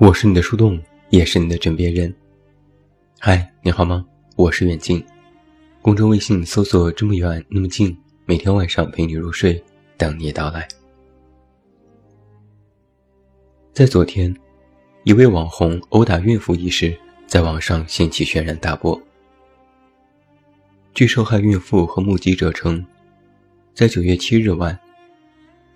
我是你的树洞，也是你的枕边人。嗨，你好吗？我是远近，公众微信搜索“这么远那么近”，每天晚上陪你入睡，等你到来。在昨天，一位网红殴打孕妇一事在网上掀起轩然大波。据受害孕妇和目击者称，在九月七日晚，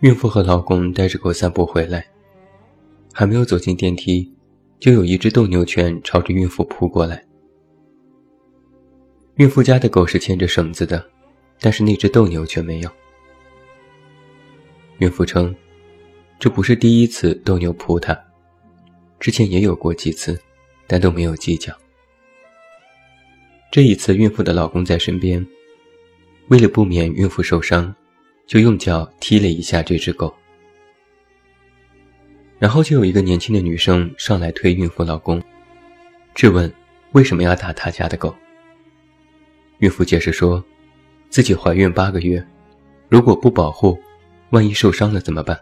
孕妇和老公带着狗散步回来。还没有走进电梯，就有一只斗牛犬朝着孕妇扑过来。孕妇家的狗是牵着绳子的，但是那只斗牛却没有。孕妇称，这不是第一次斗牛扑她，之前也有过几次，但都没有计较。这一次，孕妇的老公在身边，为了不免孕妇受伤，就用脚踢了一下这只狗。然后就有一个年轻的女生上来推孕妇老公，质问为什么要打他家的狗。孕妇解释说，自己怀孕八个月，如果不保护，万一受伤了怎么办？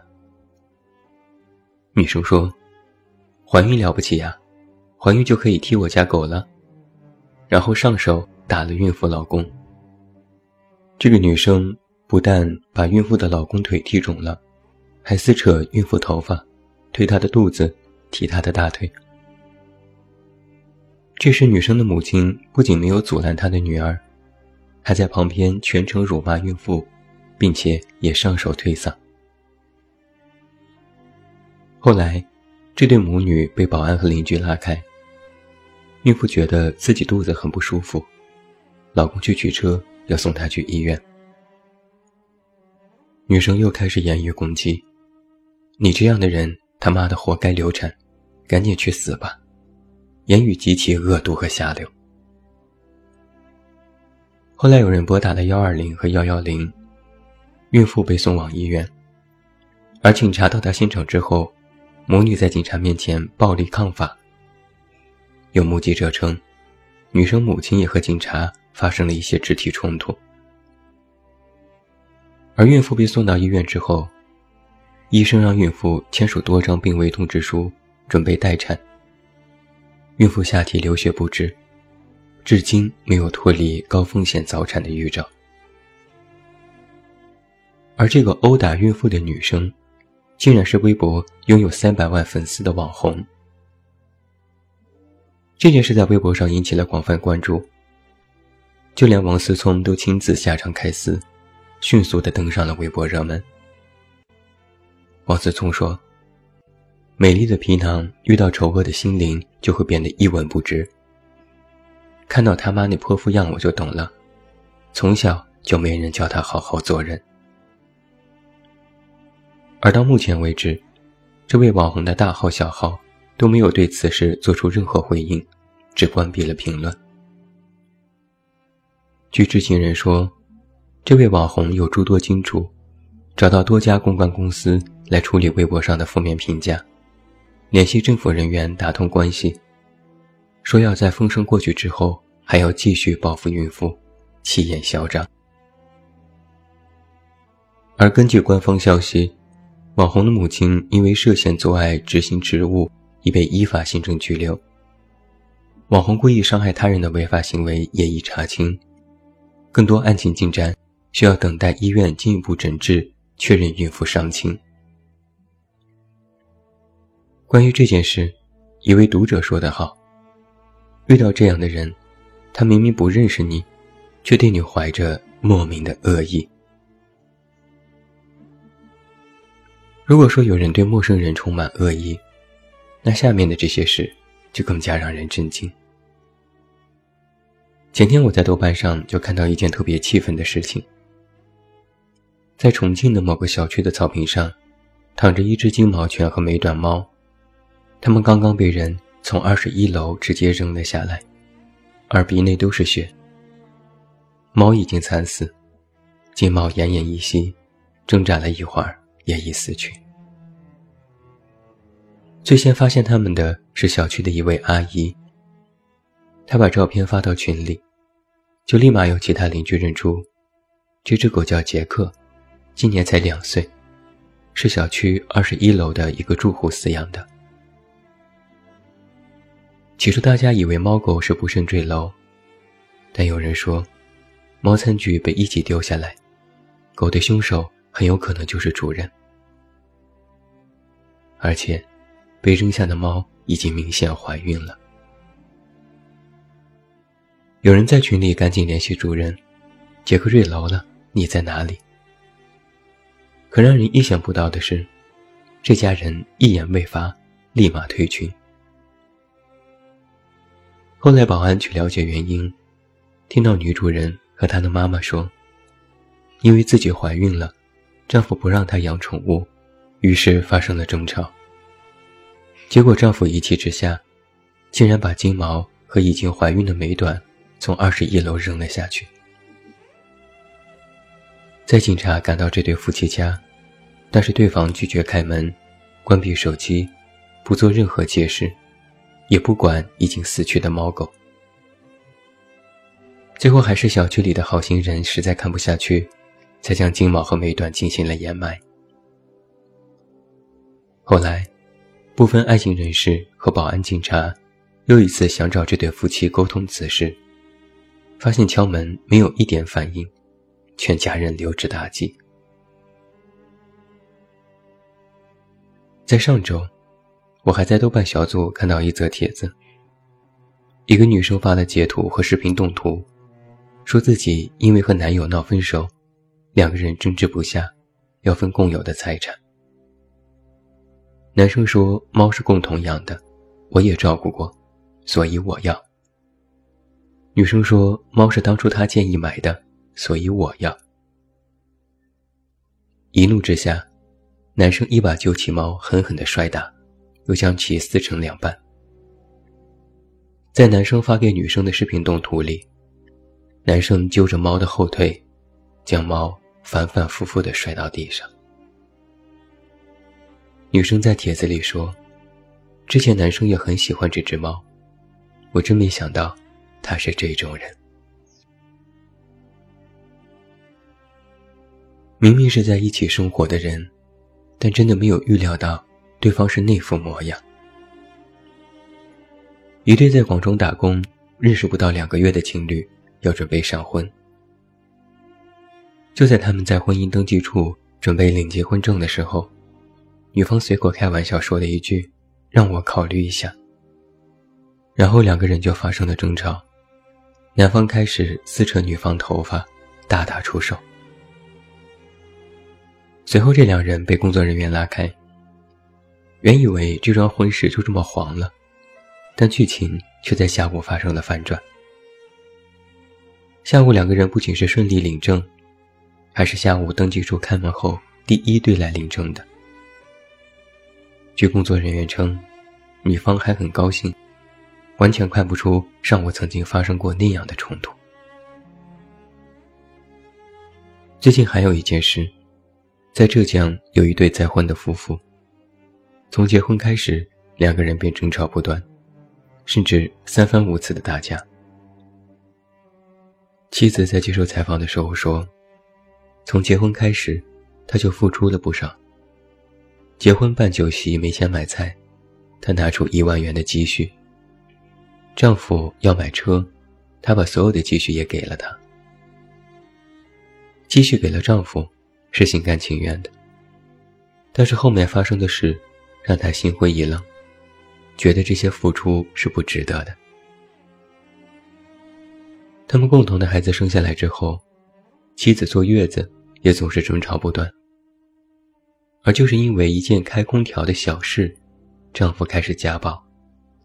女生说，怀孕了不起呀，怀孕就可以踢我家狗了，然后上手打了孕妇老公。这个女生不但把孕妇的老公腿踢肿了，还撕扯孕妇头发。推她的肚子，踢她的大腿。这时，女生的母亲不仅没有阻拦她的女儿，还在旁边全程辱骂孕妇，并且也上手推搡。后来，这对母女被保安和邻居拉开。孕妇觉得自己肚子很不舒服，老公去取车要送她去医院。女生又开始言语攻击：“你这样的人！”他妈的，活该流产，赶紧去死吧！言语极其恶毒和下流。后来有人拨打了幺二零和幺幺零，孕妇被送往医院，而警察到达现场之后，母女在警察面前暴力抗法。有目击者称，女生母亲也和警察发生了一些肢体冲突，而孕妇被送到医院之后。医生让孕妇签署多张病危通知书，准备待产。孕妇下体流血不止，至今没有脱离高风险早产的预兆。而这个殴打孕妇的女生，竟然是微博拥有三百万粉丝的网红。这件事在微博上引起了广泛关注，就连王思聪都亲自下场开撕，迅速的登上了微博热门。王思聪说：“美丽的皮囊遇到丑恶的心灵，就会变得一文不值。看到他妈那泼妇样，我就懂了。从小就没人教他好好做人。而到目前为止，这位网红的大号小号都没有对此事做出任何回应，只关闭了评论。据知情人说，这位网红有诸多金主，找到多家公关公司。”来处理微博上的负面评价，联系政府人员打通关系，说要在风声过去之后还要继续报复孕妇，气焰嚣张。而根据官方消息，网红的母亲因为涉嫌阻碍执行职务，已被依法行政拘留。网红故意伤害他人的违法行为也已查清，更多案情进展需要等待医院进一步诊治，确认孕妇伤情。关于这件事，一位读者说得好：“遇到这样的人，他明明不认识你，却对你怀着莫名的恶意。如果说有人对陌生人充满恶意，那下面的这些事就更加让人震惊。前天我在豆瓣上就看到一件特别气愤的事情，在重庆的某个小区的草坪上，躺着一只金毛犬和美短猫。他们刚刚被人从二十一楼直接扔了下来，耳鼻内都是血。猫已经惨死，金毛奄奄一息，挣扎了一会儿也已死去。最先发现他们的是小区的一位阿姨，她把照片发到群里，就立马有其他邻居认出，这只狗叫杰克，今年才两岁，是小区二十一楼的一个住户饲养的。起初大家以为猫狗是不慎坠楼，但有人说，猫餐具被一起丢下来，狗的凶手很有可能就是主人，而且，被扔下的猫已经明显怀孕了。有人在群里赶紧联系主人，杰克坠楼了，你在哪里？可让人意想不到的是，这家人一言未发，立马退群。后来保安去了解原因，听到女主人和她的妈妈说，因为自己怀孕了，丈夫不让她养宠物，于是发生了争吵。结果丈夫一气之下，竟然把金毛和已经怀孕的美短从二十一楼扔了下去。在警察赶到这对夫妻家，但是对方拒绝开门，关闭手机，不做任何解释。也不管已经死去的猫狗，最后还是小区里的好心人实在看不下去，才将金毛和美短进行了掩埋。后来，部分爱情人士和保安警察又一次想找这对夫妻沟通此事，发现敲门没有一点反应，全家人留之大吉。在上周。我还在豆瓣小组看到一则帖子，一个女生发的截图和视频动图，说自己因为和男友闹分手，两个人争执不下，要分共有的财产。男生说猫是共同养的，我也照顾过，所以我要。女生说猫是当初他建议买的，所以我要。一怒之下，男生一把揪起猫，狠狠地摔打。又将其撕成两半。在男生发给女生的视频动图里，男生揪着猫的后腿，将猫反反复复地摔到地上。女生在帖子里说：“之前男生也很喜欢这只猫，我真没想到他是这种人。明明是在一起生活的人，但真的没有预料到。”对方是那副模样。一对在广州打工、认识不到两个月的情侣要准备闪婚，就在他们在婚姻登记处准备领结婚证的时候，女方随口开玩笑说了一句：“让我考虑一下。”然后两个人就发生了争吵，男方开始撕扯女方头发，大打出手。随后这两人被工作人员拉开。原以为这桩婚事就这么黄了，但剧情却在下午发生了反转。下午两个人不仅是顺利领证，还是下午登记处开门后第一对来领证的。据工作人员称，女方还很高兴，完全看不出上午曾经发生过那样的冲突。最近还有一件事，在浙江有一对再婚的夫妇。从结婚开始，两个人便争吵不断，甚至三番五次的打架。妻子在接受采访的时候说：“从结婚开始，他就付出了不少。结婚办酒席没钱买菜，她拿出一万元的积蓄。丈夫要买车，她把所有的积蓄也给了他。积蓄给了丈夫，是心甘情愿的。但是后面发生的事。”让他心灰意冷，觉得这些付出是不值得的。他们共同的孩子生下来之后，妻子坐月子也总是争吵不断。而就是因为一件开空调的小事，丈夫开始家暴，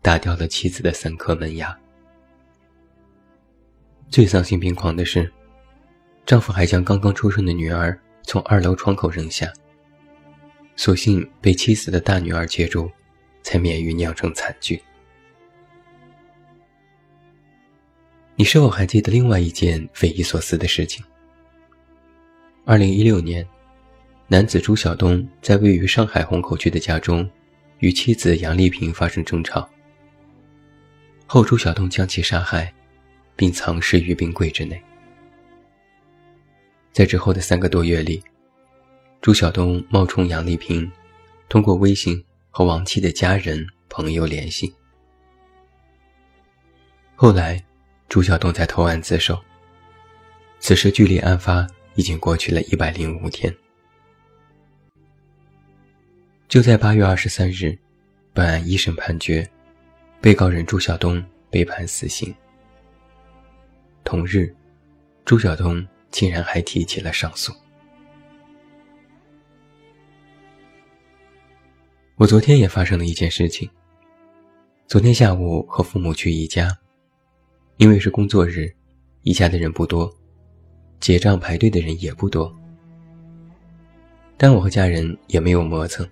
打掉了妻子的三颗门牙。最丧心病狂的是，丈夫还将刚刚出生的女儿从二楼窗口扔下。所幸被妻子的大女儿接住，才免于酿成惨剧。你是否还记得另外一件匪夷所思的事情？二零一六年，男子朱晓东在位于上海虹口区的家中，与妻子杨丽萍发生争吵，后朱晓东将其杀害，并藏尸于冰柜之内。在之后的三个多月里。朱晓东冒充杨丽萍，通过微信和亡妻的家人朋友联系。后来，朱晓东在投案自首。此时距离案发已经过去了一百零五天。就在八月二十三日，本案一审判决，被告人朱晓东被判死刑。同日，朱晓东竟然还提起了上诉。我昨天也发生了一件事情。昨天下午和父母去宜家。因为是工作日，宜家的人不多，结账排队的人也不多。但我和家人也没有磨蹭，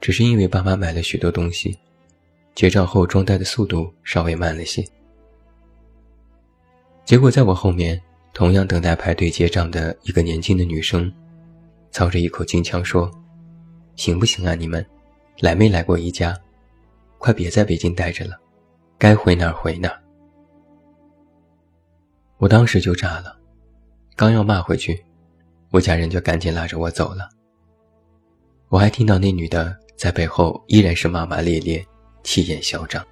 只是因为爸妈买了许多东西，结账后装袋的速度稍微慢了些。结果在我后面，同样等待排队结账的一个年轻的女生，操着一口京腔说：“行不行啊？你们来没来过宜家？快别在北京待着了，该回哪儿回哪儿。”我当时就炸了，刚要骂回去，我家人就赶紧拉着我走了。我还听到那女的在背后依然是骂骂咧咧，气焰嚣张。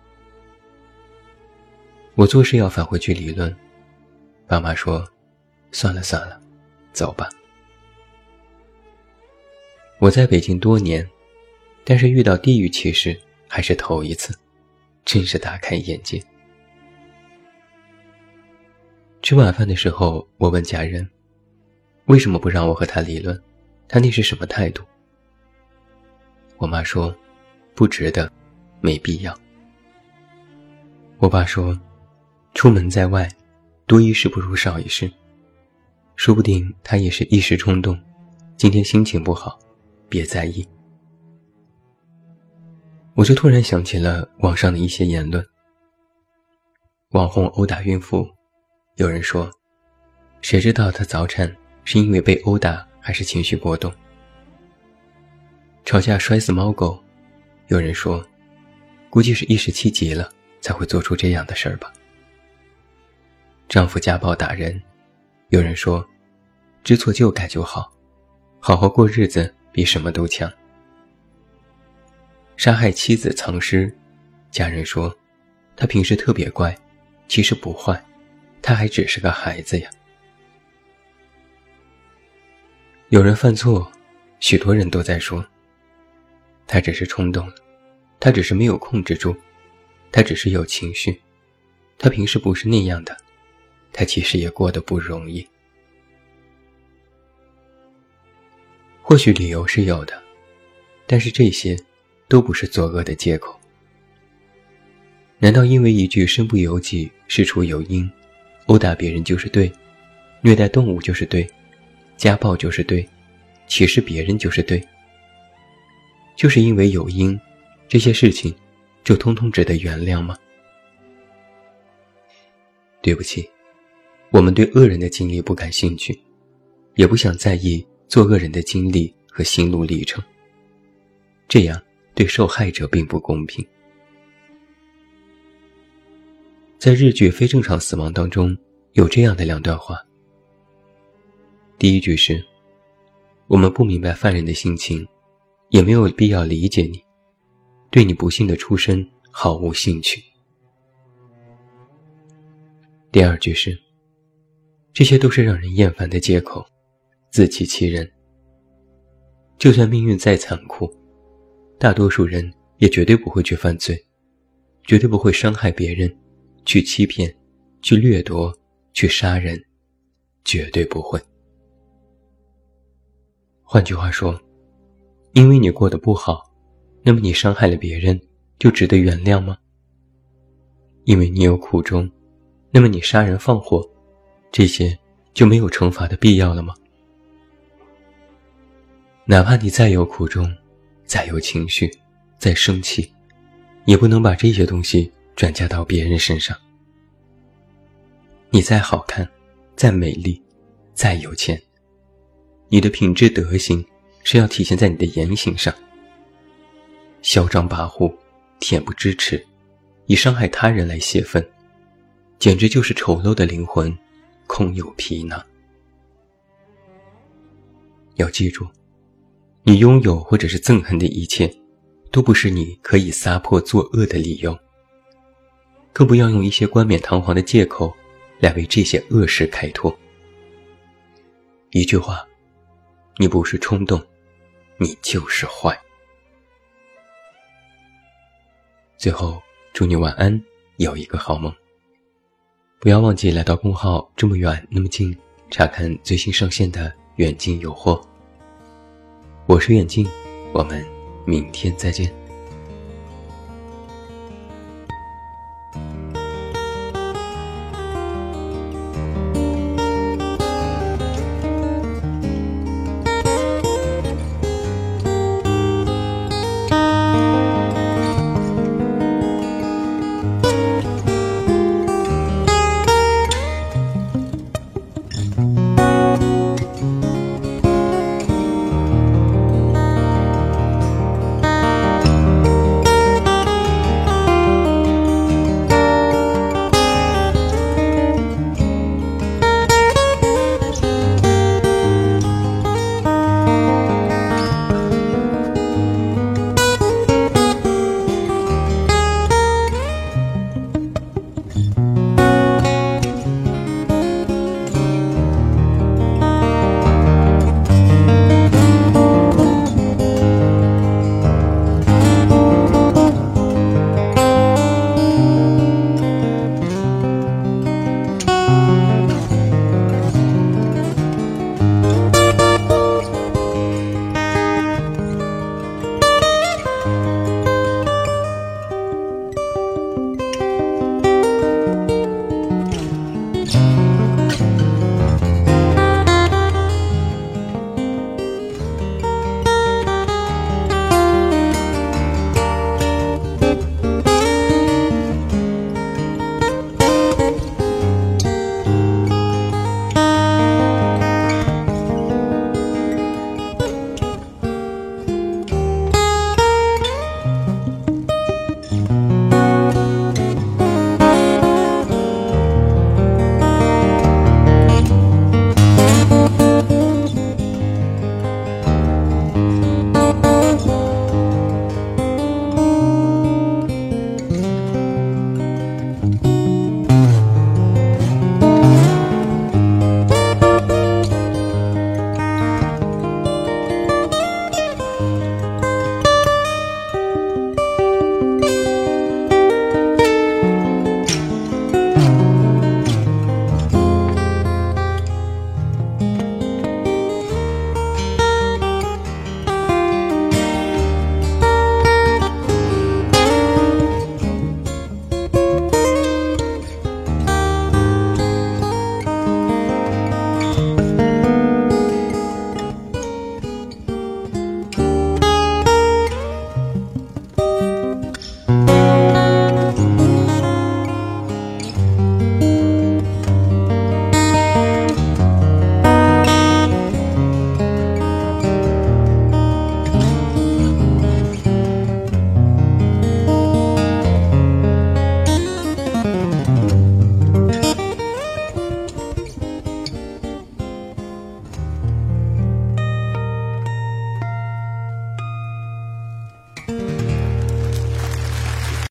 我做事要返回去理论，爸妈说：“算了算了，走吧。”我在北京多年，但是遇到地域歧视还是头一次，真是大开眼界。吃晚饭的时候，我问家人：“为什么不让我和他理论？他那是什么态度？”我妈说：“不值得，没必要。”我爸说：“出门在外，多一事不如少一事，说不定他也是一时冲动，今天心情不好，别在意。”我就突然想起了网上的一些言论：网红殴打孕妇。有人说：“谁知道她早产是因为被殴打，还是情绪波动？”吵架摔死猫狗，有人说：“估计是一时气急了，才会做出这样的事儿吧。”丈夫家暴打人，有人说：“知错就改就好，好好过日子比什么都强。”杀害妻子藏尸，家人说：“他平时特别乖，其实不坏。”他还只是个孩子呀。有人犯错，许多人都在说，他只是冲动了，他只是没有控制住，他只是有情绪，他平时不是那样的，他其实也过得不容易。或许理由是有的，但是这些都不是作恶的借口。难道因为一句“身不由己，事出有因”？殴打别人就是对，虐待动物就是对，家暴就是对，歧视别人就是对。就是因为有因，这些事情就通通值得原谅吗？对不起，我们对恶人的经历不感兴趣，也不想在意做恶人的经历和心路历程。这样对受害者并不公平。在日剧《非正常死亡》当中，有这样的两段话。第一句是：“我们不明白犯人的心情，也没有必要理解你，对你不幸的出身毫无兴趣。”第二句是：“这些都是让人厌烦的借口，自欺欺人。就算命运再残酷，大多数人也绝对不会去犯罪，绝对不会伤害别人。”去欺骗，去掠夺，去杀人，绝对不会。换句话说，因为你过得不好，那么你伤害了别人，就值得原谅吗？因为你有苦衷，那么你杀人放火，这些就没有惩罚的必要了吗？哪怕你再有苦衷，再有情绪，再生气，也不能把这些东西。转嫁到别人身上，你再好看，再美丽，再有钱，你的品质德行是要体现在你的言行上。嚣张跋扈，恬不知耻，以伤害他人来泄愤，简直就是丑陋的灵魂，空有皮囊。要记住，你拥有或者是憎恨的一切，都不是你可以撒泼作恶的理由。更不要用一些冠冕堂皇的借口来为这些恶事开脱。一句话，你不是冲动，你就是坏。最后，祝你晚安，有一个好梦。不要忘记来到公号，这么远那么近，查看最新上线的远近有货。我是远近，我们明天再见。